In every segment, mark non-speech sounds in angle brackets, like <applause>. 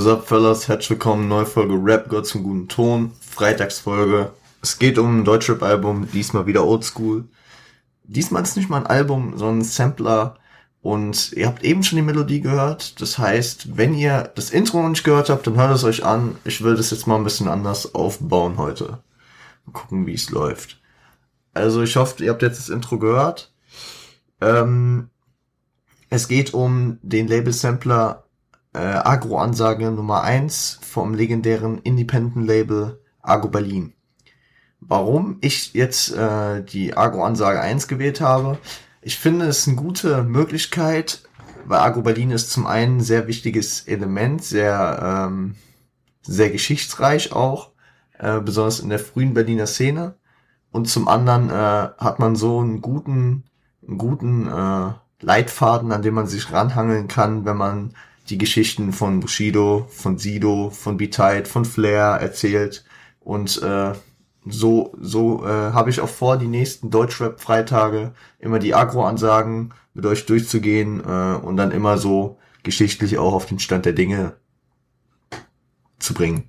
What's up, fellas? Herzlich willkommen, neue Folge Rap Gott zum guten Ton, Freitagsfolge. Es geht um ein Deutschrap-Album, diesmal wieder Oldschool. Diesmal ist nicht mal ein Album, sondern ein Sampler. Und ihr habt eben schon die Melodie gehört. Das heißt, wenn ihr das Intro noch nicht gehört habt, dann hört es euch an. Ich will das jetzt mal ein bisschen anders aufbauen heute. Mal gucken, wie es läuft. Also ich hoffe, ihr habt jetzt das Intro gehört. Ähm, es geht um den Label-Sampler äh, Agro-Ansage Nummer eins vom legendären Independent-Label Agro Berlin. Warum ich jetzt äh, die Agro-Ansage eins gewählt habe, ich finde es eine gute Möglichkeit, weil Agro Berlin ist zum einen ein sehr wichtiges Element, sehr, ähm, sehr geschichtsreich auch, äh, besonders in der frühen Berliner Szene. Und zum anderen äh, hat man so einen guten, einen guten äh, Leitfaden, an dem man sich ranhangeln kann, wenn man die Geschichten von Bushido, von Sido, von B-Tide, von Flair erzählt. Und äh, so, so äh, habe ich auch vor, die nächsten Deutschrap-Freitage immer die Agro-Ansagen mit euch durchzugehen äh, und dann immer so geschichtlich auch auf den Stand der Dinge zu bringen.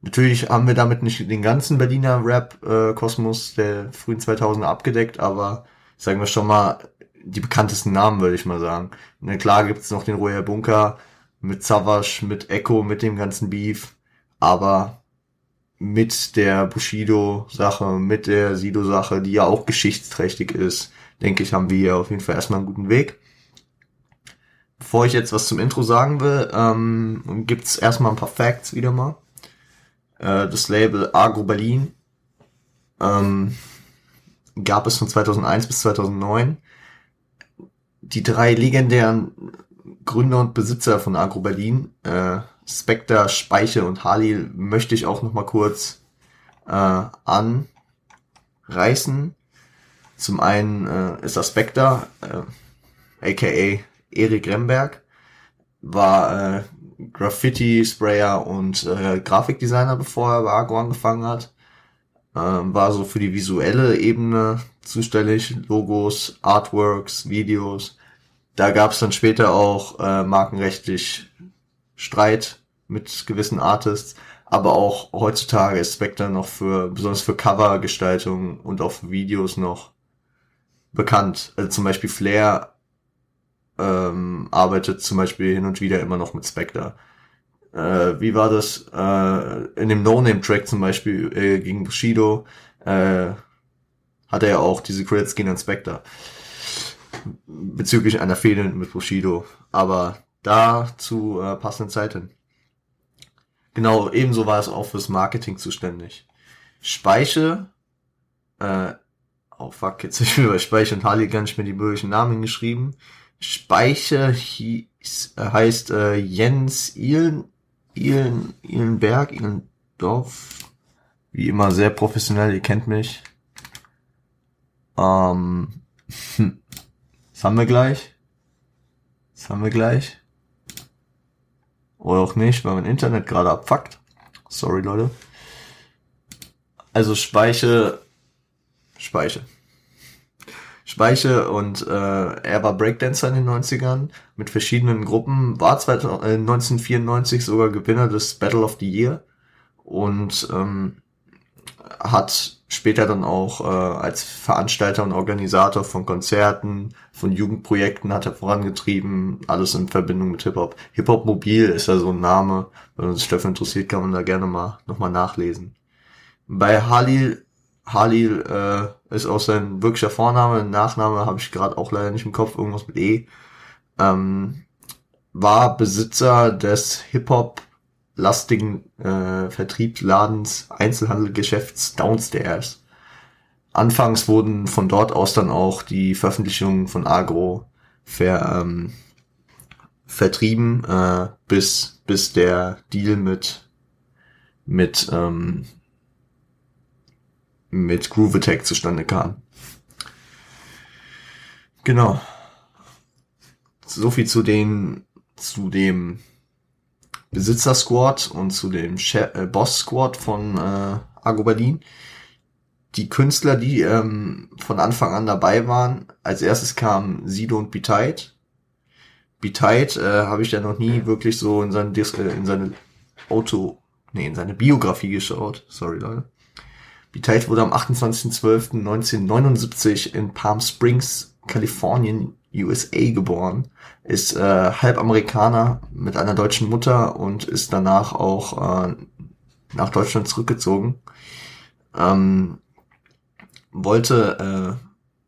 Natürlich haben wir damit nicht den ganzen Berliner Rap-Kosmos der frühen 2000er abgedeckt, aber sagen wir schon mal die bekanntesten Namen, würde ich mal sagen. Na klar gibt's noch den Royal Bunker mit Savage, mit Echo, mit dem ganzen Beef, aber mit der Bushido-Sache, mit der Sido-Sache, die ja auch geschichtsträchtig ist, denke ich, haben wir auf jeden Fall erstmal einen guten Weg. Bevor ich jetzt was zum Intro sagen will, ähm, gibt's erstmal ein paar Facts wieder mal. Äh, das Label Agro Berlin ähm, gab es von 2001 bis 2009. Die drei legendären Gründer und Besitzer von Agro Berlin, äh, Spectre, Speiche und Halil möchte ich auch noch mal kurz äh, anreißen. Zum einen äh, ist das Spectre, äh, aka Erik Remberg, war äh, Graffiti-Sprayer und äh, Grafikdesigner, bevor er bei Agro angefangen hat. Äh, war so für die visuelle Ebene zuständig, Logos, Artworks, Videos. Da gab es dann später auch äh, markenrechtlich Streit mit gewissen Artists, aber auch heutzutage ist Spectre noch für, besonders für Covergestaltung und auch für Videos noch bekannt. Also zum Beispiel Flair ähm, arbeitet zum Beispiel hin und wieder immer noch mit Spectre. Äh, wie war das? Äh, in dem No-Name-Track zum Beispiel äh, gegen Bushido äh, hat er ja auch diese Credits gehen an Spectre. Bezüglich einer Fehde mit Bushido. Aber da zu äh, passenden Zeiten. Genau, ebenso war es auch fürs Marketing zuständig. Speiche, äh, oh fuck, jetzt <laughs> ich bei Speiche und Harley gar nicht mehr die bürgerlichen Namen geschrieben. Speiche hieß, äh, heißt äh, Jens Ihlen, Ihlen, Ihlenberg, Ihlendorf. Wie immer sehr professionell, ihr kennt mich. Ähm, <laughs> das haben wir gleich. Das haben wir gleich. Oder auch nicht, weil mein Internet gerade abfuckt. Sorry, Leute. Also Speiche, Speiche. Speiche und äh, er war Breakdancer in den 90ern mit verschiedenen Gruppen, war 2000, äh, 1994 sogar Gewinner des Battle of the Year und ähm, hat später dann auch äh, als Veranstalter und Organisator von Konzerten, von Jugendprojekten hat er vorangetrieben, alles in Verbindung mit Hip-Hop. Hip-Hop Mobil ist ja so ein Name, wenn uns Steffen interessiert, kann man da gerne mal nochmal nachlesen. Bei Halil, Halil äh, ist auch sein wirklicher Vorname, Nachname habe ich gerade auch leider nicht im Kopf, irgendwas mit E. Ähm, war Besitzer des Hip-Hop lastigen äh, Vertriebsladens, Einzelhandelgeschäfts Downstairs. Anfangs wurden von dort aus dann auch die Veröffentlichungen von Agro ver, ähm, vertrieben, äh, bis, bis der Deal mit, mit, ähm, mit Groove Attack zustande kam. Genau. So viel zu den, zu dem Besitzer-Squad und zu dem äh, Boss-Squad von äh, Argo Berlin. Die Künstler, die ähm, von Anfang an dabei waren, als erstes kamen Sido und Betide. B-Tight äh, habe ich ja noch nie wirklich so in seine, Dis äh, in seine Auto, nee, in seine Biografie geschaut. Sorry, Leute. B-Tight wurde am 28.12.1979 in Palm Springs, Kalifornien, USA geboren, ist äh, halb Amerikaner mit einer deutschen Mutter und ist danach auch äh, nach Deutschland zurückgezogen. Ähm, wollte,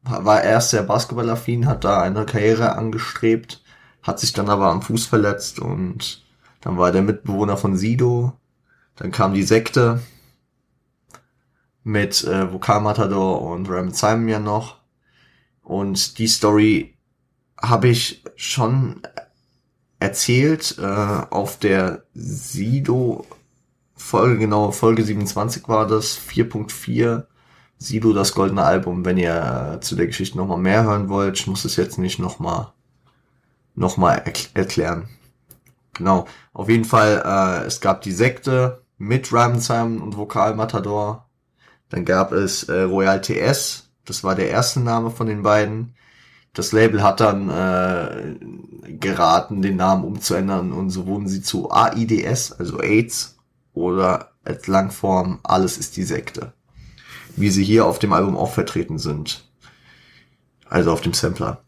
äh, war erst sehr basketballaffin, hat da eine Karriere angestrebt, hat sich dann aber am Fuß verletzt und dann war der Mitbewohner von Sido, dann kam die Sekte mit äh, Vokalmatador und Ram Simon ja noch und die Story habe ich schon erzählt äh, auf der Sido Folge, genau, Folge 27 war das, 4.4, Sido, das goldene Album, wenn ihr zu der Geschichte nochmal mehr hören wollt. Ich muss es jetzt nicht nochmal noch mal erklären. Genau, auf jeden Fall, äh, es gab die Sekte mit Ryman Simon und Vokal Matador. Dann gab es äh, Royal TS, das war der erste Name von den beiden. Das Label hat dann äh, geraten, den Namen umzuändern und so wurden sie zu AIDS, also AIDS, oder als Langform Alles ist die Sekte. Wie sie hier auf dem Album auch vertreten sind. Also auf dem Sampler.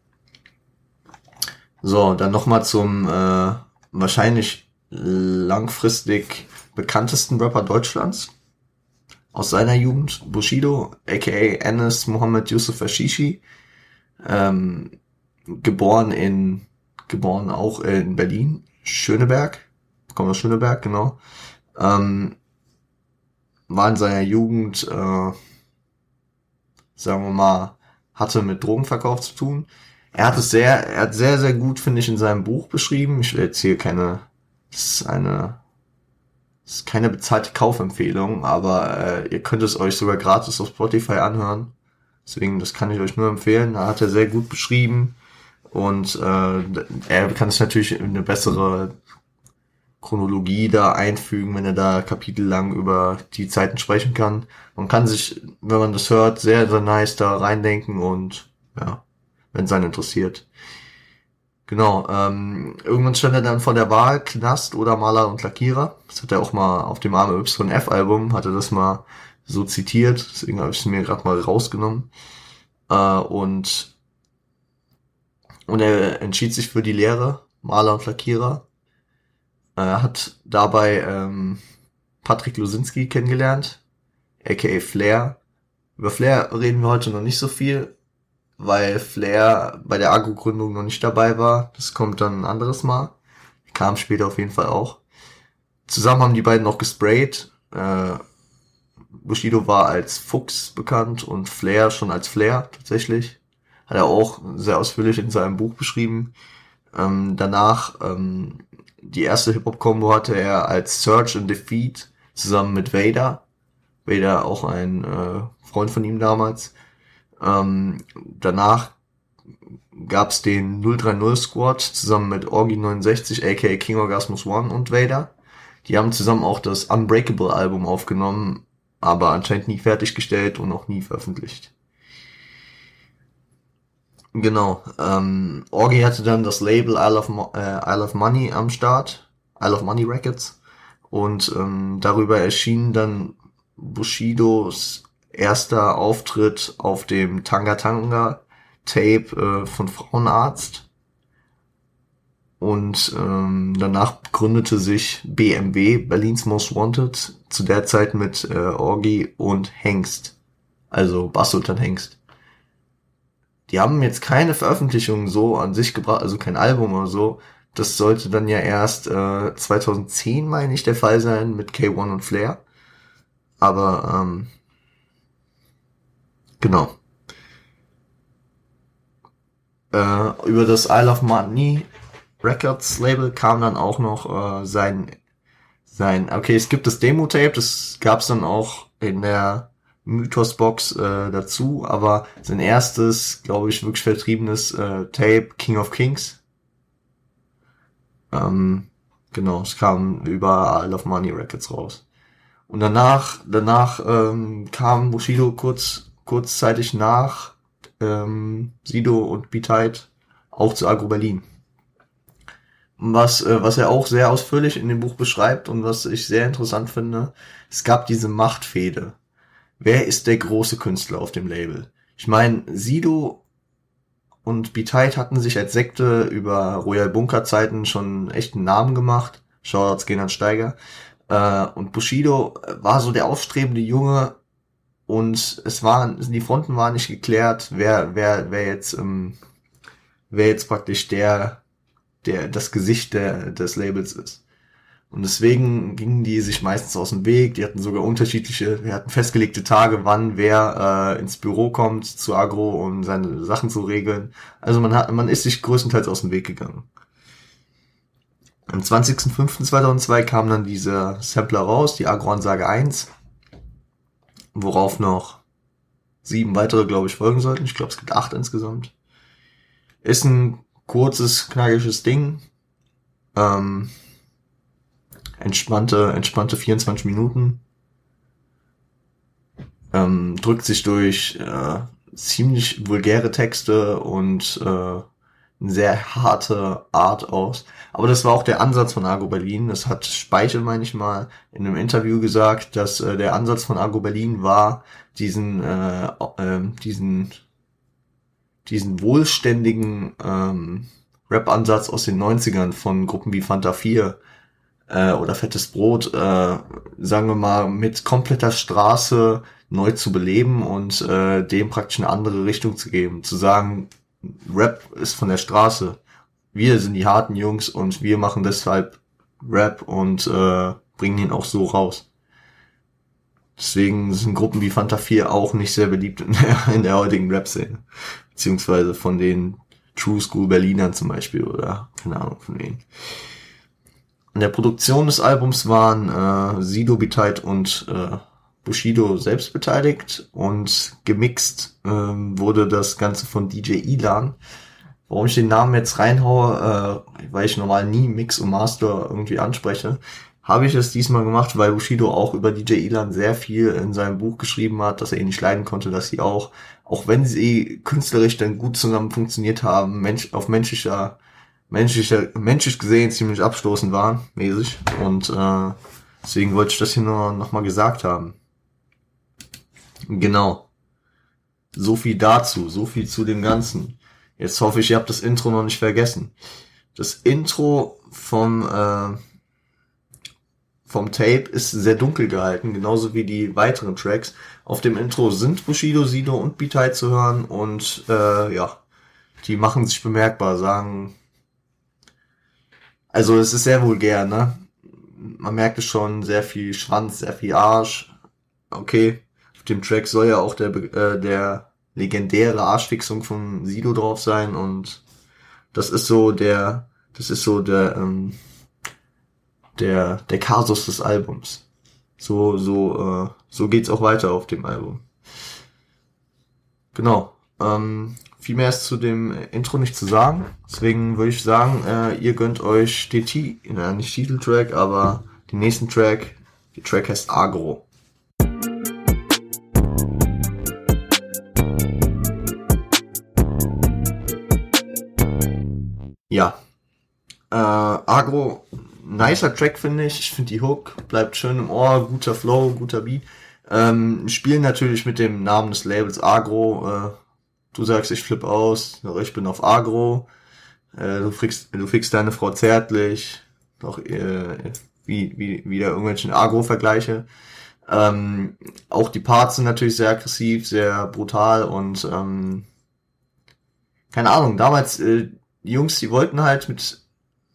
So, dann nochmal zum äh, wahrscheinlich langfristig bekanntesten Rapper Deutschlands aus seiner Jugend, Bushido, aka Enes Mohammed Yusuf Ashishi, ähm, geboren in, geboren auch in Berlin, Schöneberg, kommt aus Schöneberg, genau, ähm, war in seiner Jugend, äh, sagen wir mal, hatte mit Drogenverkauf zu tun. Er hat es sehr, er hat sehr, sehr gut, finde ich, in seinem Buch beschrieben. Ich will jetzt hier keine, das ist eine, das ist keine bezahlte Kaufempfehlung, aber äh, ihr könnt es euch sogar gratis auf Spotify anhören. Deswegen, das kann ich euch nur empfehlen. Da hat er sehr gut beschrieben. Und äh, er kann es natürlich in eine bessere Chronologie da einfügen, wenn er da kapitellang über die Zeiten sprechen kann. Man kann sich, wenn man das hört, sehr, sehr nice da reindenken und ja, wenn es einen interessiert. Genau, ähm, irgendwann stand er dann vor der Wahl, Knast oder Maler und Lackierer. Das hat er auch mal auf dem Arme YF-Album, hat er das mal so zitiert, deswegen habe ich es mir gerade mal rausgenommen. Äh, und, und er entschied sich für die Lehre, Maler und Lackierer. Er hat dabei ähm, Patrick Lusinski kennengelernt, aka Flair. Über Flair reden wir heute noch nicht so viel, weil Flair bei der Agro-Gründung noch nicht dabei war. Das kommt dann ein anderes Mal. Kam später auf jeden Fall auch. Zusammen haben die beiden noch gesprayt. Äh, Bushido war als Fuchs bekannt und Flair schon als Flair tatsächlich. Hat er auch sehr ausführlich in seinem Buch beschrieben. Ähm, danach, ähm, die erste Hip-Hop-Kombo hatte er als Search and Defeat zusammen mit Vader. Vader auch ein äh, Freund von ihm damals. Ähm, danach gab's den 030 Squad zusammen mit Orgi 69, aka King Orgasmus One und Vader. Die haben zusammen auch das Unbreakable Album aufgenommen, aber anscheinend nie fertiggestellt und auch nie veröffentlicht. Genau. Ähm, Orgi hatte dann das Label Isle of, Mo äh, Isle of Money am Start, Isle of Money Records. Und ähm, darüber erschien dann Bushidos erster Auftritt auf dem Tanga Tanga Tape äh, von Frauenarzt. Und ähm, danach gründete sich BMW, Berlins Most Wanted, zu der Zeit mit äh, Orgi und Hengst. Also Bassultan Hengst. Die haben jetzt keine Veröffentlichung so an sich gebracht, also kein Album oder so. Das sollte dann ja erst äh, 2010, meine ich, der Fall sein mit K1 und Flair. Aber ähm, genau. Äh, über das Isle of Money Records Label kam dann auch noch äh, sein sein. Okay, es gibt das Demo-Tape, das gab's dann auch in der Mythos-Box äh, dazu, aber sein erstes, glaube ich, wirklich vertriebenes äh, Tape, King of Kings. Ähm, genau, es kam über Isle of Money Records raus. Und danach, danach ähm, kam Bushido kurz, kurzzeitig nach ähm, Sido und Beat auch zu Agro Berlin. Was, äh, was er auch sehr ausführlich in dem Buch beschreibt und was ich sehr interessant finde, es gab diese Machtfehde. Wer ist der große Künstler auf dem Label? Ich meine, Sido und Beat hatten sich als Sekte über Royal Bunker Zeiten schon echt einen Namen gemacht. Shoutouts gehen an Steiger. Äh, und Bushido war so der aufstrebende Junge und es waren, die Fronten waren nicht geklärt, wer, wer, wer jetzt, ähm, wer jetzt praktisch der, der, das Gesicht der, des Labels ist. Und deswegen gingen die sich meistens aus dem Weg. Die hatten sogar unterschiedliche, wir hatten festgelegte Tage, wann wer äh, ins Büro kommt zu Agro, um seine Sachen zu regeln. Also man hat, man ist sich größtenteils aus dem Weg gegangen. Am 20.05.2002 kam dann dieser Sampler raus, die Agro-Ansage 1, worauf noch sieben weitere, glaube ich, folgen sollten. Ich glaube, es gibt acht insgesamt. Ist ein kurzes, knackiges Ding. Ähm, entspannte, entspannte 24 Minuten. Ähm, drückt sich durch äh, ziemlich vulgäre Texte und äh, eine sehr harte Art aus. Aber das war auch der Ansatz von Argo Berlin. Das hat Speichel, meine ich mal, in einem Interview gesagt, dass äh, der Ansatz von Argo Berlin war, diesen, äh, äh, diesen, diesen wohlständigen ähm, Rap-Ansatz aus den 90ern von Gruppen wie Fanta 4 äh, oder Fettes Brot, äh, sagen wir mal, mit kompletter Straße neu zu beleben und äh, dem praktisch eine andere Richtung zu geben. Zu sagen, Rap ist von der Straße. Wir sind die harten Jungs und wir machen deshalb Rap und äh, bringen ihn auch so raus. Deswegen sind Gruppen wie Fanta 4 auch nicht sehr beliebt in der, in der heutigen Rap-Szene. Beziehungsweise von den True School Berlinern zum Beispiel oder keine Ahnung von wem. An der Produktion des Albums waren äh, Sido Bitite und äh, Bushido selbst beteiligt und gemixt ähm, wurde das Ganze von DJ Ilan. Warum ich den Namen jetzt reinhaue, äh, weil ich normal nie Mix und Master irgendwie anspreche, habe ich es diesmal gemacht, weil Bushido auch über DJ Ilan sehr viel in seinem Buch geschrieben hat, dass er ihn nicht leiden konnte, dass sie auch, auch wenn sie künstlerisch dann gut zusammen funktioniert haben, Mensch, auf menschlicher menschlicher, menschlich gesehen ziemlich abstoßend waren, mäßig. Und äh, deswegen wollte ich das hier nur noch mal gesagt haben. Genau. So viel dazu, so viel zu dem Ganzen. Jetzt hoffe ich, ihr habt das Intro noch nicht vergessen. Das Intro vom äh, vom Tape ist sehr dunkel gehalten, genauso wie die weiteren Tracks. Auf dem Intro sind Bushido, Sido und Bitai zu hören und äh, ja, die machen sich bemerkbar, sagen also es ist sehr vulgär, ne? Man merkt es schon, sehr viel Schwanz, sehr viel Arsch. Okay, auf dem Track soll ja auch der, äh, der legendäre Arschfixung von Sido drauf sein und das ist so der, das ist so der, ähm, der, der Kasus des Albums. So, so, äh, so geht's auch weiter auf dem Album. Genau. Ähm, viel mehr ist zu dem Intro nicht zu sagen. Deswegen würde ich sagen, äh, ihr gönnt euch den T nicht Titeltrack, aber den nächsten Track. Der Track heißt Agro. Ja. Äh, Agro, nicer Track finde ich. Ich finde die Hook bleibt schön im Ohr, guter Flow, guter Beat. Ähm, spielen natürlich mit dem Namen des Labels Agro, äh, du sagst, ich flippe aus, ich bin auf Agro, äh, du, fickst, du fickst deine Frau zärtlich, noch äh, wie, wie, wieder irgendwelchen Agro-Vergleiche. Ähm, auch die Parts sind natürlich sehr aggressiv, sehr brutal und ähm, keine Ahnung, damals, äh, die Jungs, die wollten halt mit,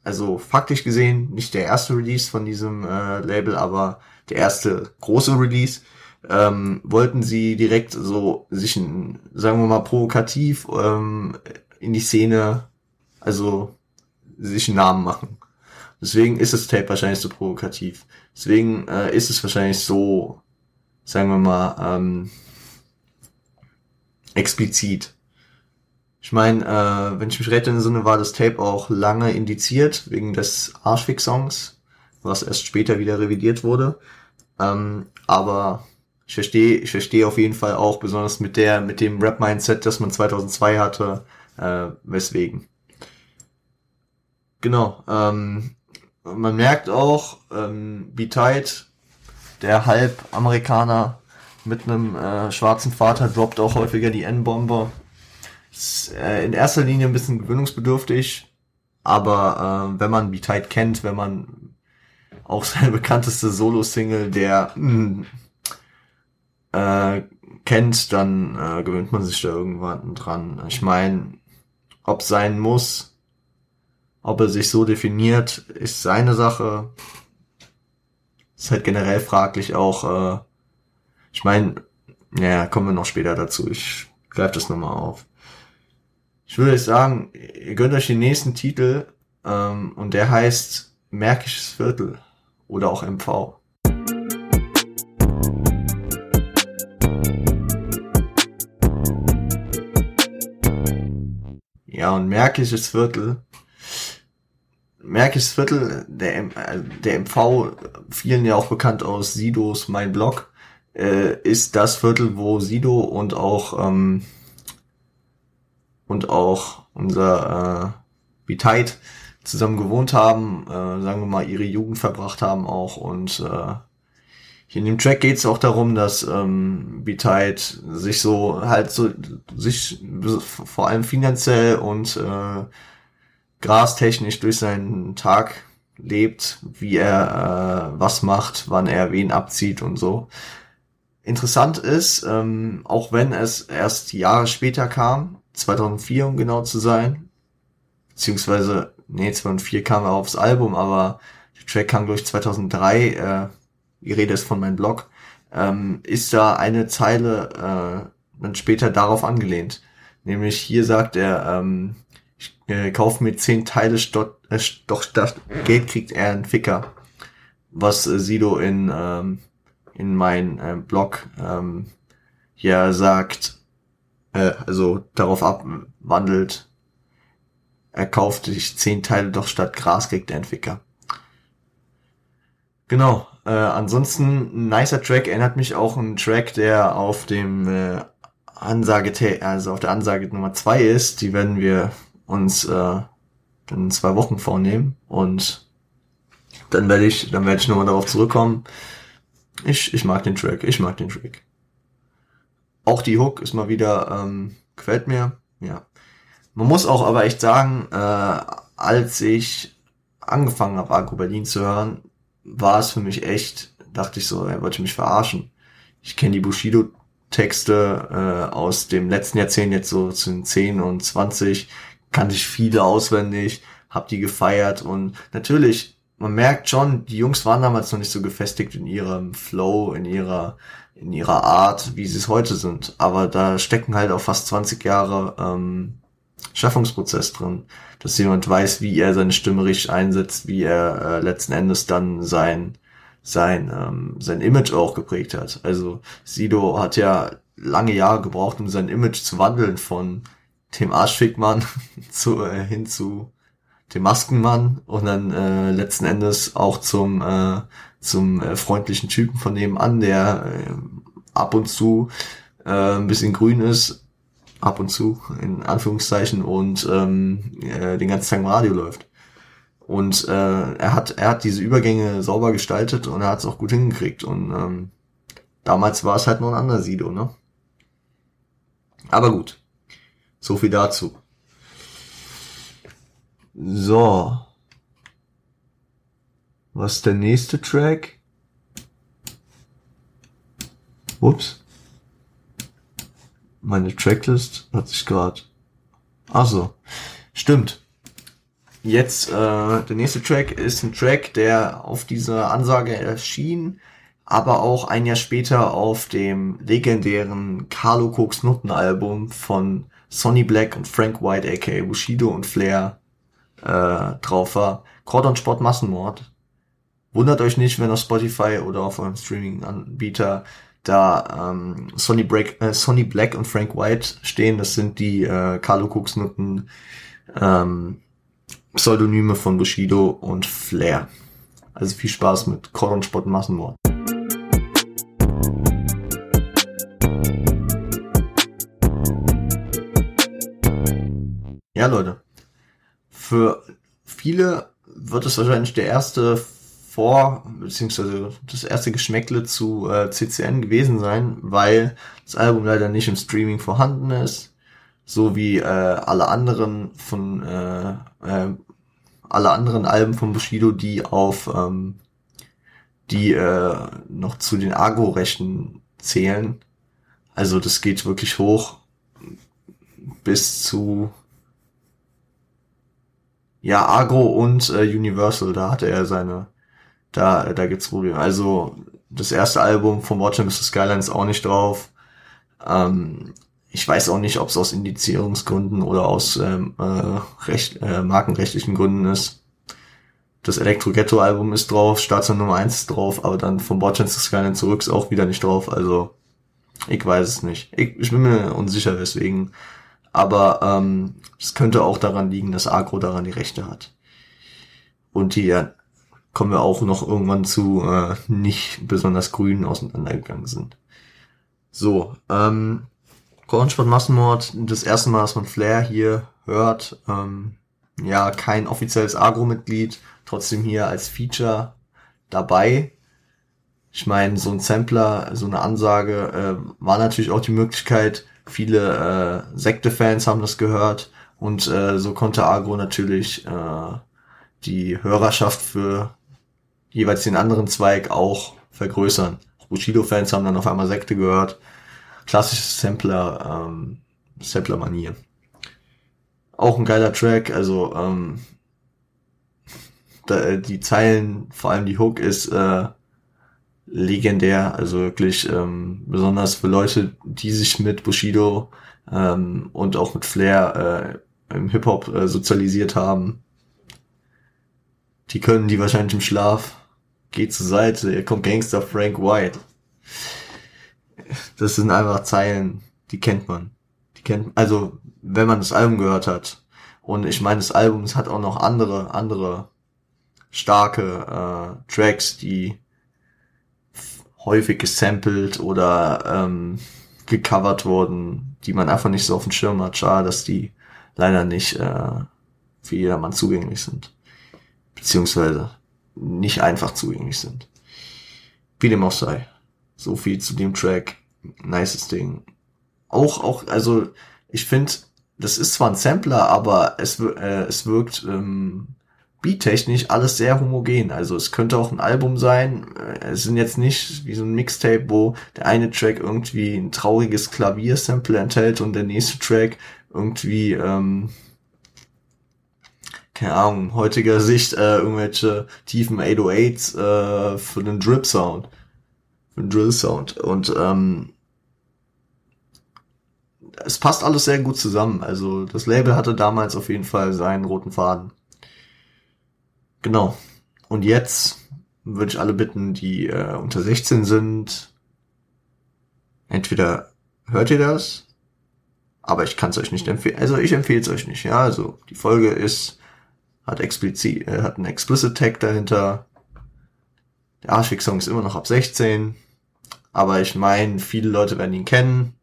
also faktisch gesehen, nicht der erste Release von diesem äh, Label, aber der erste große Release, ähm, wollten sie direkt so sich, sagen wir mal, provokativ ähm, in die Szene, also sich einen Namen machen. Deswegen ist das Tape wahrscheinlich so provokativ. Deswegen äh, ist es wahrscheinlich so, sagen wir mal, ähm, explizit. Ich meine, äh, wenn ich mich recht entsinne, war das Tape auch lange indiziert wegen des Arschfix-Songs, was erst später wieder revidiert wurde. Ähm, aber ich verstehe, ich verstehe auf jeden Fall auch, besonders mit der, mit dem Rap-Mindset, das man 2002 hatte, äh, weswegen. Genau. Ähm, man merkt auch, ähm, B-Tide, der Halb-Amerikaner mit einem äh, schwarzen Vater, droppt auch häufiger die N-Bomber. Ist äh, in erster Linie ein bisschen gewöhnungsbedürftig, aber äh, wenn man B-Tide kennt, wenn man auch seine <laughs> bekannteste Solo-Single, der mh, äh, kennt, dann äh, gewöhnt man sich da irgendwann dran. Ich meine, ob sein muss, ob er sich so definiert, ist seine Sache. Ist halt generell fraglich auch. Äh, ich meine, naja, kommen wir noch später dazu. Ich greife das nochmal auf. Ich würde sagen, ihr gönnt euch den nächsten Titel ähm, und der heißt Märkisches Viertel oder auch MV. Ja, und Märkisches Viertel Märkisches Viertel, der, äh, der MV, vielen ja auch bekannt aus Sidos Mein Blog, äh, ist das Viertel, wo Sido und auch ähm, und auch unser äh, Biteit zusammen gewohnt haben, äh, sagen wir mal ihre Jugend verbracht haben auch und äh, hier in dem Track geht es auch darum, dass ähm, Biteit sich so halt so sich vor allem finanziell und äh, grastechnisch durch seinen Tag lebt, wie er äh, was macht, wann er wen abzieht und so. Interessant ist, ähm, auch wenn es erst Jahre später kam, 2004 um genau zu sein, beziehungsweise, nee, 2004 kam er aufs Album, aber der Track kam durch 2003, äh, die Rede ist von meinem Blog, ähm, ist da eine Zeile äh, dann später darauf angelehnt. Nämlich hier sagt er, ähm, ich äh, kaufe mir zehn Teile, stott, äh, doch statt Geld kriegt er einen Ficker. Was äh, Sido in, ähm, in mein äh, Blog ähm, ja sagt, äh, also darauf abwandelt, er kauft sich zehn Teile, doch statt Gras kriegt er einen Ficker. Genau. Äh, ansonsten ein nicer Track erinnert mich auch ein Track, der auf dem äh, Ansage, also auf der Ansage Nummer zwei ist. Die werden wir uns äh, in zwei Wochen vornehmen und dann werde ich, dann werde ich nochmal darauf zurückkommen. Ich, ich mag den Track, ich mag den Track. Auch die Hook ist mal wieder, ähm, gefällt mir, ja. Man muss auch aber echt sagen, äh, als ich angefangen habe, Agro Berlin zu hören, war es für mich echt, dachte ich so, er wollte mich verarschen. Ich kenne die Bushido-Texte äh, aus dem letzten Jahrzehnt, jetzt so zu den 10 und 20, kannte ich viele auswendig, hab die gefeiert und natürlich, man merkt schon, die Jungs waren damals noch nicht so gefestigt in ihrem Flow, in ihrer in ihrer Art, wie sie es heute sind. Aber da stecken halt auch fast 20 Jahre ähm, Schaffungsprozess drin, dass jemand weiß, wie er seine Stimme richtig einsetzt, wie er äh, letzten Endes dann sein sein ähm, sein Image auch geprägt hat. Also Sido hat ja lange Jahre gebraucht, um sein Image zu wandeln von dem Arschfickmann <laughs> zu, äh, hin zu dem Maskenmann und dann äh, letzten Endes auch zum äh, zum äh, freundlichen Typen von nebenan, der äh, ab und zu äh, ein bisschen grün ist, ab und zu in Anführungszeichen und ähm, äh, den ganzen Tag im Radio läuft. Und äh, er hat er hat diese Übergänge sauber gestaltet und er hat es auch gut hingekriegt und ähm, damals war es halt nur ein anderer Sido, ne? Aber gut, so viel dazu. So. Was ist der nächste Track? Ups. Meine Tracklist hat sich gerade. Also, stimmt. Jetzt, äh, der nächste Track ist ein Track, der auf dieser Ansage erschien, aber auch ein Jahr später auf dem legendären Carlo Cooks Nutten Album von Sonny Black und Frank White, aka Bushido und Flair, äh, drauf war. Cordon Sport Massenmord. Wundert euch nicht, wenn auf Spotify oder auf eurem Streaming-Anbieter da ähm, Sonny, Break, äh, Sonny Black und Frank White stehen. Das sind die äh, Carlo Cooks Nutten ähm, Pseudonyme von Bushido und Flair. Also viel Spaß mit Cordon Sport Massenmord. Ja, Leute. Für viele wird es wahrscheinlich der erste vor, beziehungsweise das erste Geschmäckle zu äh, CCN gewesen sein, weil das Album leider nicht im Streaming vorhanden ist, so wie äh, alle anderen von äh, äh, alle anderen Alben von Bushido, die auf ähm, die äh, noch zu den Agro-Rechten zählen. Also das geht wirklich hoch bis zu ja Agro und äh, Universal. Da hatte er seine da, da gibt's Probleme. Also das erste Album von Watcher Mr. Skylines auch nicht drauf. Ähm, ich weiß auch nicht, ob es aus Indizierungsgründen oder aus ähm, äh, recht, äh, markenrechtlichen Gründen ist. Das Electro Ghetto Album ist drauf, Station Nummer 1 ist drauf, aber dann von Watcher Mr. Skylines zurück ist auch wieder nicht drauf. Also ich weiß es nicht. Ich, ich bin mir unsicher weswegen. Aber ähm, es könnte auch daran liegen, dass Agro daran die Rechte hat. Und die kommen wir auch noch irgendwann zu äh, nicht besonders grün auseinandergegangen sind. So, ähm, Kornsport Massenmord, das erste Mal, dass man Flair hier hört. Ähm, ja, kein offizielles Agro-Mitglied, trotzdem hier als Feature dabei. Ich meine, so ein Sampler, so eine Ansage äh, war natürlich auch die Möglichkeit. Viele äh, Sekte-Fans haben das gehört und äh, so konnte Agro natürlich äh, die Hörerschaft für jeweils den anderen Zweig auch vergrößern. Bushido-Fans haben dann auf einmal Sekte gehört. Klassisches Sampler, ähm, Sampler-Manier. Auch ein geiler Track, also ähm, da, äh, die Zeilen, vor allem die Hook ist äh, legendär, also wirklich ähm, besonders für Leute, die sich mit Bushido ähm, und auch mit Flair äh, im Hip-Hop äh, sozialisiert haben. Die können die wahrscheinlich im Schlaf geht zur Seite, hier kommt Gangster Frank White. Das sind einfach Zeilen, die kennt man. Die kennt, also, wenn man das Album gehört hat. Und ich meine, das Album hat auch noch andere, andere starke äh, Tracks, die häufig gesampelt oder ähm, gecovert wurden, die man einfach nicht so auf dem Schirm hat. Schade, dass die leider nicht äh, für jedermann zugänglich sind. Beziehungsweise nicht einfach zugänglich sind. Wie dem auch sei. So viel zu dem Track. Nices Ding. Auch, auch, also, ich finde, das ist zwar ein Sampler, aber es, äh, es wirkt ähm, beattechnisch alles sehr homogen. Also es könnte auch ein Album sein. Äh, es sind jetzt nicht wie so ein Mixtape, wo der eine Track irgendwie ein trauriges Klaviersample enthält und der nächste Track irgendwie ähm, keine Ahnung, heutiger Sicht äh, irgendwelche tiefen 808s äh, für den Drip Sound, für den Drill Sound und ähm, es passt alles sehr gut zusammen. Also das Label hatte damals auf jeden Fall seinen roten Faden. Genau. Und jetzt würde ich alle bitten, die äh, unter 16 sind, entweder hört ihr das, aber ich kann es euch nicht empfehlen. Also ich empfehle es euch nicht. Ja, also die Folge ist hat explizit, äh, hat einen Explicit Tag dahinter. Der Arschfix-Song ist immer noch ab 16. Aber ich meine, viele Leute werden ihn kennen.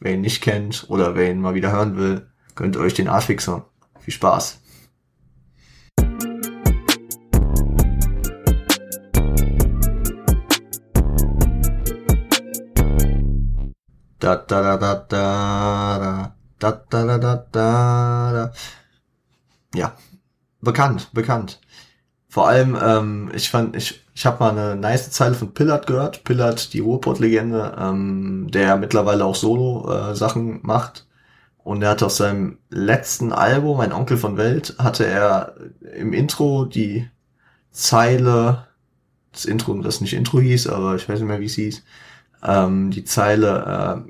Wer ihn nicht kennt oder wer ihn mal wieder hören will, gönnt euch den Arschfix-Song. Viel Spaß. Da da da da da da da da da da da. Ja, bekannt, bekannt. Vor allem, ähm, ich fand, ich, ich habe mal eine nice Zeile von Pillard gehört. Pillard, die Ruhrpott-Legende, ähm, der mittlerweile auch Solo-Sachen äh, macht. Und er hat auf seinem letzten Album, Ein Onkel von Welt, hatte er im Intro die Zeile, das Intro, das nicht Intro hieß, aber ich weiß nicht mehr, wie es hieß, ähm, die Zeile,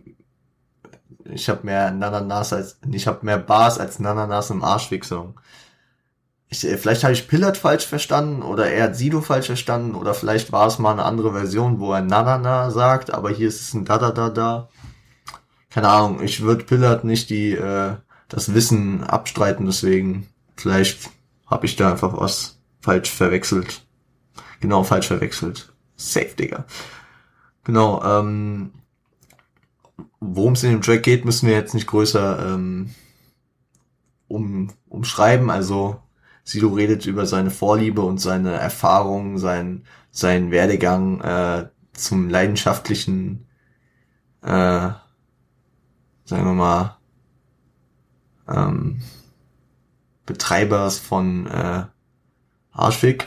äh, ich habe mehr Nananas als, ich habe mehr Bars als Nananas im Arschwichsung ich, äh, vielleicht habe ich Pillard falsch verstanden oder er hat Sido falsch verstanden oder vielleicht war es mal eine andere Version, wo er na sagt, aber hier ist es ein Da-Da-Da-Da. Keine Ahnung, ich würde Pillard nicht die äh, das Wissen abstreiten, deswegen vielleicht habe ich da einfach was falsch verwechselt. Genau, falsch verwechselt. Safe, Digga. Genau, ähm, worum es in dem Track geht, müssen wir jetzt nicht größer ähm, um, umschreiben. Also Sido redet über seine Vorliebe und seine Erfahrungen, sein, sein Werdegang äh, zum leidenschaftlichen, äh, sagen wir mal, ähm, Betreibers von äh, Arschwig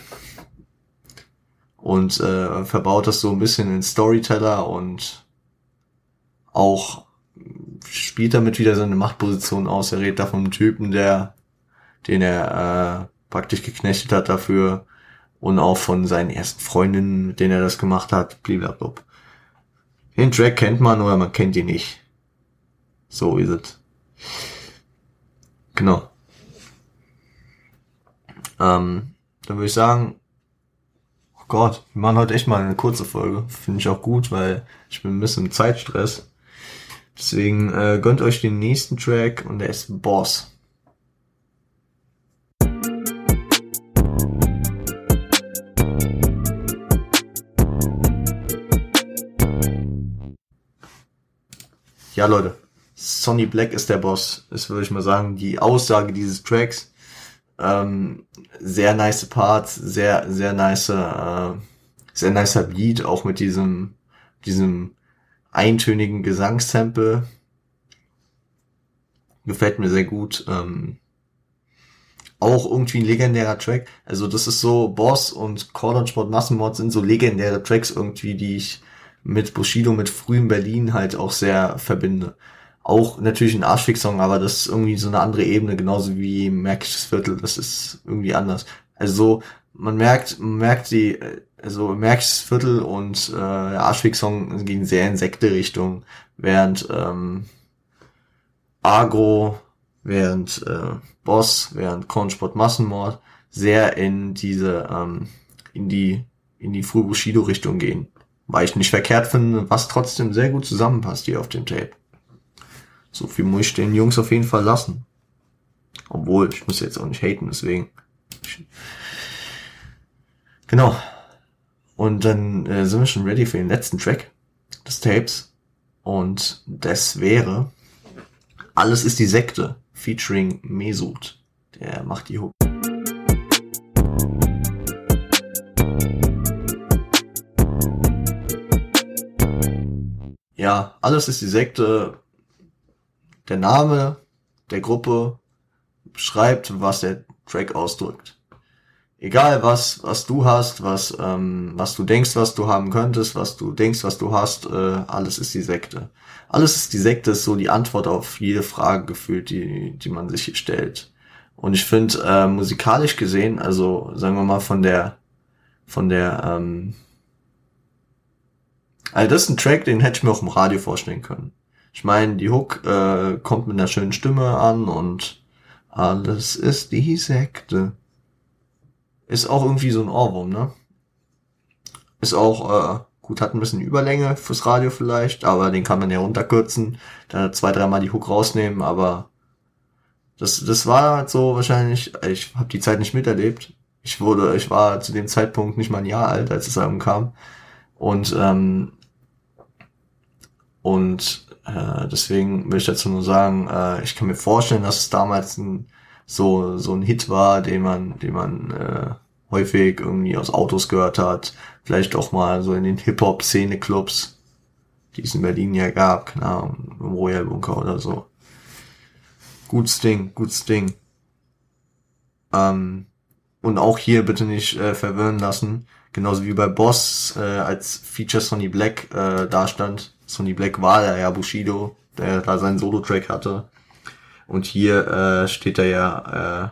und äh, verbaut das so ein bisschen in Storyteller und auch spielt damit wieder seine Machtposition aus. Er redet da vom Typen, der, den er äh, praktisch geknechtet hat dafür und auch von seinen ersten Freundinnen, mit denen er das gemacht hat, blablabla. Den Track kennt man oder man kennt ihn nicht. So ist es. Genau. Ähm, dann würde ich sagen, oh Gott, wir machen heute echt mal eine kurze Folge. Finde ich auch gut, weil ich bin ein bisschen im Zeitstress. Deswegen äh, gönnt euch den nächsten Track und der ist Boss. Ja, Leute, Sonny Black ist der Boss, ist würde ich mal sagen, die Aussage dieses Tracks. Ähm, sehr nice Parts, sehr, sehr nice, äh, sehr nicer Beat, auch mit diesem, diesem eintönigen Gesangssample. Gefällt mir sehr gut. Ähm, auch irgendwie ein legendärer Track. Also das ist so, Boss und Cordon Sport Massenmord sind so legendäre Tracks irgendwie, die ich mit Bushido, mit frühem Berlin halt auch sehr verbinde. Auch natürlich ein Arschfix-Song, aber das ist irgendwie so eine andere Ebene, genauso wie Märkisches Viertel, das ist irgendwie anders. Also man merkt, man merkt die, also Märkisches Viertel und äh, der Arschweg-Song gehen sehr in Sekte-Richtung, während ähm, Agro, während äh, Boss, während Kornsport Massenmord sehr in diese, ähm, in die, in die Früh Bushido-Richtung gehen. Weil ich nicht verkehrt finde, was trotzdem sehr gut zusammenpasst hier auf dem Tape. So viel muss ich den Jungs auf jeden Fall lassen. Obwohl, ich muss jetzt auch nicht haten, deswegen. Genau. Und dann äh, sind wir schon ready für den letzten Track des Tapes. Und das wäre Alles ist die Sekte featuring Mesut. Der macht die Hook. Alles ist die Sekte. Der Name der Gruppe beschreibt, was der Track ausdrückt egal was, was du hast, was, ähm, was du denkst, was du haben könntest, was du denkst, was du hast, äh, alles ist die Sekte. Alles ist die Sekte ist so die Antwort auf jede Frage gefühlt, die, die man sich stellt. Und ich finde, äh, musikalisch gesehen, also sagen wir mal von der, von der, ähm, also das ist ein Track, den hätte ich mir auch im Radio vorstellen können. Ich meine, die Hook äh, kommt mit einer schönen Stimme an und alles ist die Sekte. Ist auch irgendwie so ein Ohrwurm, ne? Ist auch, äh, gut, hat ein bisschen Überlänge fürs Radio vielleicht, aber den kann man ja runterkürzen, dann zwei, dreimal die Hook rausnehmen, aber das, das war halt so wahrscheinlich, ich habe die Zeit nicht miterlebt. Ich wurde, ich war zu dem Zeitpunkt nicht mal ein Jahr alt, als das Album kam. Und, ähm, und äh, deswegen will ich dazu nur sagen, äh, ich kann mir vorstellen, dass es damals ein so, so ein Hit war, den man, den man äh, häufig irgendwie aus Autos gehört hat. Vielleicht auch mal so in den Hip-Hop-Szene-Clubs, die es in Berlin ja gab, keine Ahnung, im Royal Bunker oder so. Gutes Ding, gutes Ding. Ähm, und auch hier bitte nicht äh, verwirren lassen. Genauso wie bei Boss, äh, als Feature Sonny Black äh, dastand. Sonny Black war der ja Bushido, der da seinen Solo-Track hatte. Und hier äh, steht da ja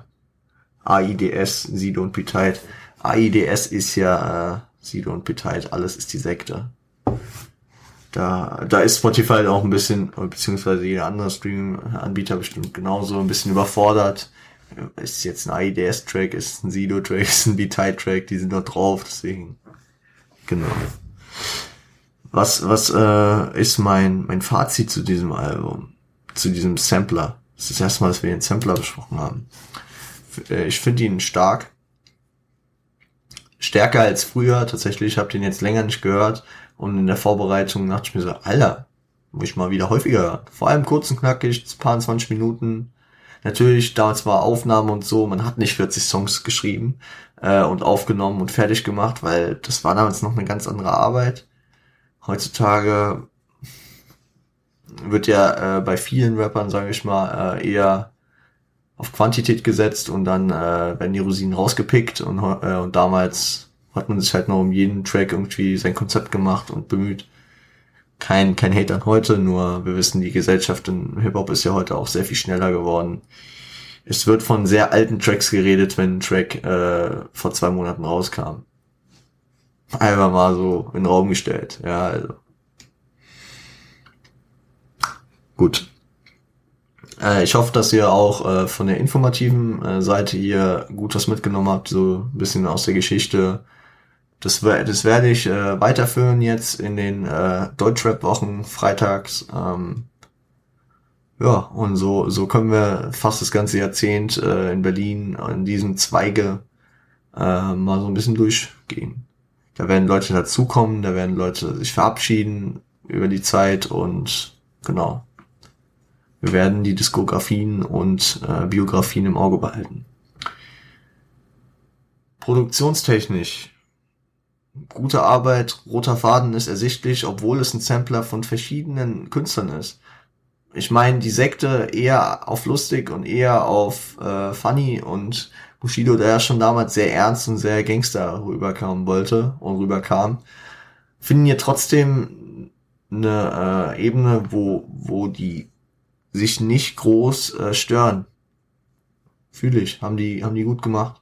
äh, AIDS, Sido und Petite. AIDS ist ja äh, Sido und Petite, alles ist die Sekte. Da, da ist Spotify auch ein bisschen, beziehungsweise jeder andere Streaming-Anbieter bestimmt genauso ein bisschen überfordert. Ist jetzt ein AIDS-Track, ist ein Sido-Track, <laughs> ist ein Petite-Track, die sind dort drauf, deswegen. Genau. Was, was äh, ist mein, mein Fazit zu diesem Album? Zu diesem Sampler? Das ist das erste Mal, dass wir den Sampler besprochen haben. Äh, ich finde ihn stark. Stärker als früher. Tatsächlich, ich habe den jetzt länger nicht gehört. Und in der Vorbereitung dachte ich mir so, Alter, muss ich mal wieder häufiger hören. Vor allem kurz und knackig, paar 20 Minuten. Natürlich, damals war Aufnahme und so, man hat nicht 40 Songs geschrieben äh, und aufgenommen und fertig gemacht, weil das war damals noch eine ganz andere Arbeit. Heutzutage wird ja äh, bei vielen Rappern, sage ich mal, äh, eher auf Quantität gesetzt und dann äh, werden die Rosinen rausgepickt und, äh, und damals hat man sich halt noch um jeden Track irgendwie sein Konzept gemacht und bemüht. Kein, kein Hate an heute, nur wir wissen, die Gesellschaft im Hip-Hop ist ja heute auch sehr viel schneller geworden. Es wird von sehr alten Tracks geredet, wenn ein Track äh, vor zwei Monaten rauskam. Einfach mal so in den Raum gestellt. Ja, also. Gut. Äh, ich hoffe, dass ihr auch äh, von der informativen äh, Seite hier gut was mitgenommen habt, so ein bisschen aus der Geschichte. Das, das werde ich äh, weiterführen jetzt in den äh, Deutschrap-Wochen freitags. Ähm, ja, und so, so können wir fast das ganze Jahrzehnt äh, in Berlin in diesem Zweige äh, mal so ein bisschen durchgehen. Da werden Leute dazukommen, da werden Leute sich verabschieden über die Zeit und genau. Wir werden die Diskografien und äh, Biografien im Auge behalten. Produktionstechnisch. Gute Arbeit, roter Faden ist ersichtlich, obwohl es ein Sampler von verschiedenen Künstlern ist. Ich meine, die Sekte eher auf lustig und eher auf äh, funny und Bushido, der ja schon damals sehr ernst und sehr Gangster rüberkommen wollte und rüberkam, finden hier trotzdem eine äh, Ebene, wo, wo die sich nicht groß äh, stören. Fühle ich, haben die, haben die gut gemacht.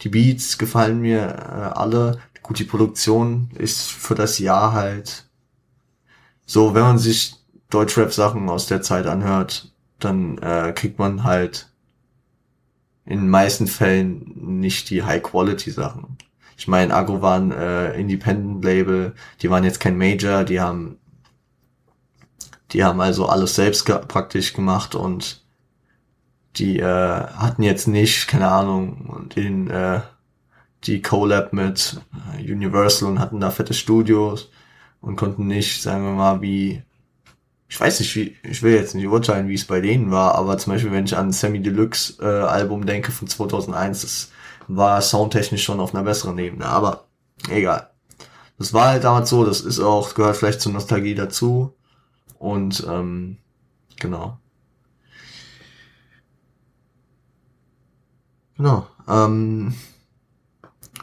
Die Beats gefallen mir äh, alle. Gut, die Produktion ist für das Jahr halt so, wenn man sich Deutschrap-Sachen aus der Zeit anhört, dann äh, kriegt man halt in den meisten Fällen nicht die High-Quality-Sachen. Ich meine, Agro waren äh, Independent-Label, die waren jetzt kein Major, die haben die haben also alles selbst ge praktisch gemacht und die äh, hatten jetzt nicht, keine Ahnung, den, äh, die Collab mit äh, Universal und hatten da fette Studios und konnten nicht, sagen wir mal, wie, ich weiß nicht, wie, ich will jetzt nicht urteilen, wie es bei denen war, aber zum Beispiel, wenn ich an Sammy Deluxe äh, Album denke von 2001, das war soundtechnisch schon auf einer besseren Ebene, aber egal. Das war halt damals so, das ist auch, gehört vielleicht zur Nostalgie dazu. Und ähm, genau. Genau. Ähm,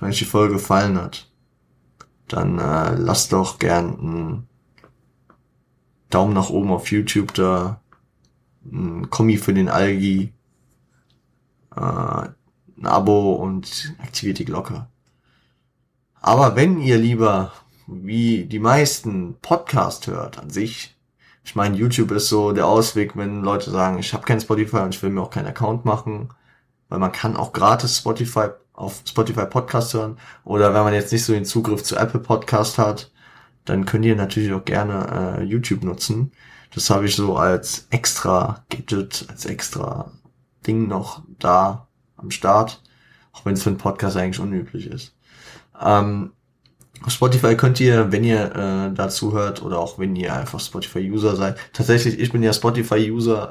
wenn euch die Folge gefallen hat, dann äh, lasst doch gern einen Daumen nach oben auf YouTube da, ein Kommi für den Algi, äh, ein Abo und aktiviert die Glocke. Aber wenn ihr lieber, wie die meisten Podcast hört an sich, ich meine, YouTube ist so der Ausweg, wenn Leute sagen, ich habe kein Spotify und ich will mir auch keinen Account machen, weil man kann auch gratis Spotify auf Spotify Podcast hören oder wenn man jetzt nicht so den Zugriff zu Apple Podcast hat, dann könnt ihr natürlich auch gerne äh, YouTube nutzen. Das habe ich so als extra Gadget, als extra Ding noch da am Start, auch wenn es für einen Podcast eigentlich unüblich ist. Ähm, auf Spotify könnt ihr, wenn ihr äh, dazu hört oder auch wenn ihr einfach Spotify-User seid, tatsächlich, ich bin ja Spotify-User,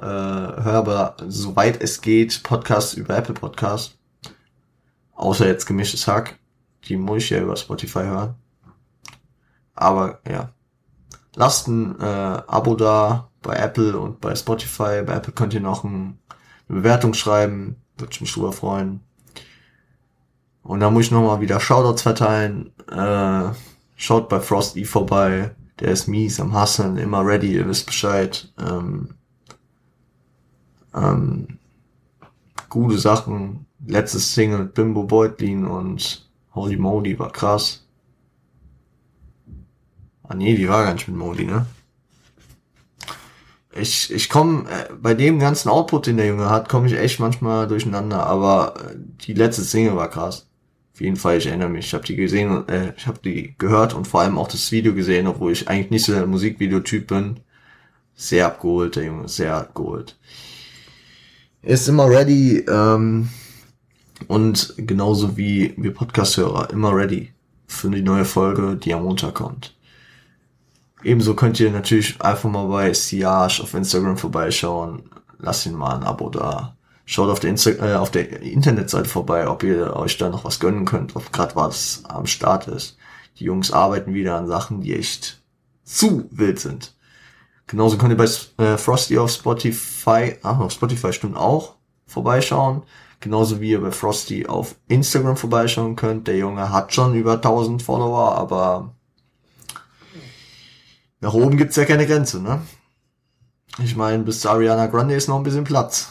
äh, höre aber soweit es geht Podcasts über Apple Podcast. Außer jetzt gemischtes Hack. Die muss ich ja über Spotify hören. Aber ja. Lasst ein äh, Abo da bei Apple und bei Spotify. Bei Apple könnt ihr noch ein, eine Bewertung schreiben. Würde ich mich super freuen. Und da muss ich nochmal wieder Shoutouts verteilen. Äh, schaut bei Frosty vorbei. Der ist mies am Hasseln, immer ready, ihr wisst Bescheid. Ähm, ähm, gute Sachen. Letztes Single mit Bimbo Beutlin und Holy Moly war krass. Ah nee, die war gar nicht mit Modi, ne? Ich, ich komme, äh, bei dem ganzen Output, den der Junge hat, komme ich echt manchmal durcheinander, aber äh, die letzte Single war krass. Auf jeden Fall, ich erinnere mich, ich habe die gesehen, äh, ich habe die gehört und vor allem auch das Video gesehen, obwohl ich eigentlich nicht so der Musikvideotyp bin. Sehr abgeholt, der Junge, sehr abgeholt. Ist immer ready ähm, und genauso wie wir Podcast-Hörer immer ready für die neue Folge, die am Montag kommt. Ebenso könnt ihr natürlich einfach mal bei Siage auf Instagram vorbeischauen. Lasst ihn mal ein Abo da. Schaut auf der, Insta äh, auf der Internetseite vorbei, ob ihr euch da noch was gönnen könnt, ob gerade was am Start ist. Die Jungs arbeiten wieder an Sachen, die echt zu wild sind. Genauso könnt ihr bei äh, Frosty auf Spotify, ach, auf Spotify stimmt auch, vorbeischauen. Genauso wie ihr bei Frosty auf Instagram vorbeischauen könnt. Der Junge hat schon über 1000 Follower, aber nach oben gibt's ja keine Grenze, ne? Ich meine, bis zu Ariana Grande ist noch ein bisschen Platz.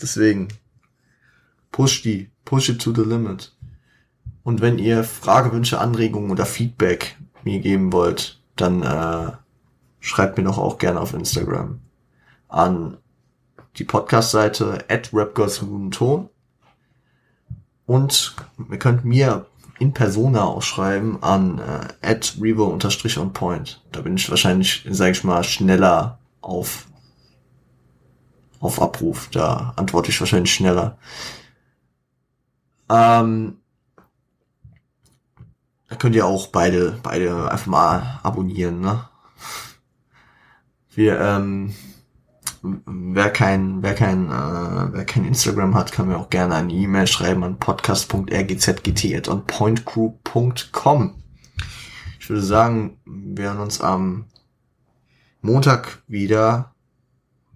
Deswegen, push die, push it to the limit. Und wenn ihr Fragewünsche, Anregungen oder Feedback mir geben wollt, dann äh, schreibt mir doch auch gerne auf Instagram an die Podcast-Seite at Ton. Und ihr könnt mir in Persona auch schreiben an äh, at revo-on point. Da bin ich wahrscheinlich, sage ich mal, schneller auf auf Abruf. Da antworte ich wahrscheinlich schneller. Ähm, da könnt ihr auch beide, beide einfach mal abonnieren, ne? Wir, ähm, wer kein, wer kein, äh, wer kein Instagram hat, kann mir auch gerne eine E-Mail schreiben an podcast.rgzgt.pointgroup.com. Ich würde sagen, wir hören uns am Montag wieder.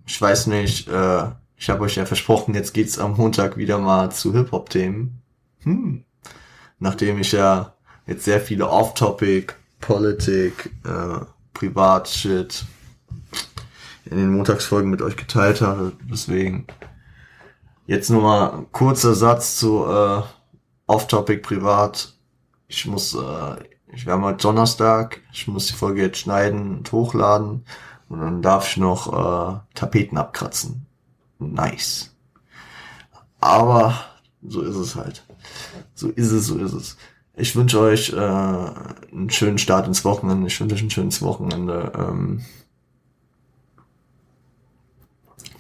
Ich weiß nicht, äh, ich habe euch ja versprochen, jetzt geht's am Montag wieder mal zu Hip-Hop-Themen. Hm. Nachdem ich ja jetzt sehr viele Off-Topic, Politik, äh, Privat-Shit in den Montagsfolgen mit euch geteilt habe. Deswegen jetzt nur mal ein kurzer Satz zu äh, Off-Topic privat. Ich muss, äh, ich werde mal Donnerstag, ich muss die Folge jetzt schneiden und hochladen und dann darf ich noch äh, Tapeten abkratzen. Nice. Aber so ist es halt. So ist es, so ist es. Ich wünsche euch äh, einen schönen Start ins Wochenende. Ich wünsche euch ein schönes Wochenende. Ähm,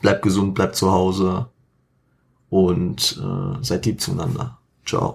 bleibt gesund, bleibt zu Hause und äh, seid lieb zueinander. Ciao.